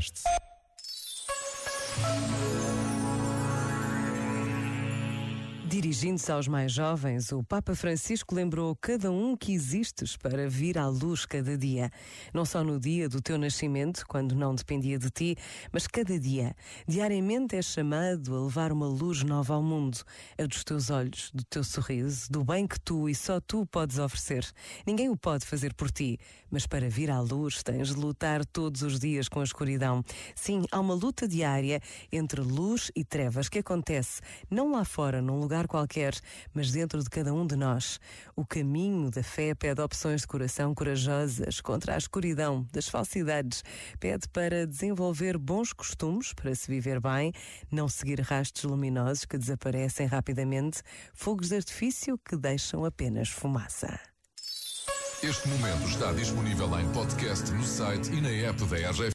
Podcasts. Dirigindo-se aos mais jovens, o Papa Francisco lembrou cada um que existes para vir à luz cada dia. Não só no dia do teu nascimento, quando não dependia de ti, mas cada dia. Diariamente és chamado a levar uma luz nova ao mundo. É dos teus olhos, do teu sorriso, do bem que tu e só tu podes oferecer. Ninguém o pode fazer por ti, mas para vir à luz tens de lutar todos os dias com a escuridão. Sim, há uma luta diária entre luz e trevas que acontece não lá fora, num lugar qualquer, mas dentro de cada um de nós. O caminho da fé pede opções de coração corajosas contra a escuridão das falsidades. Pede para desenvolver bons costumes para se viver bem, não seguir rastros luminosos que desaparecem rapidamente, fogos de artifício que deixam apenas fumaça. Este momento está disponível em podcast no site e na app da RGF.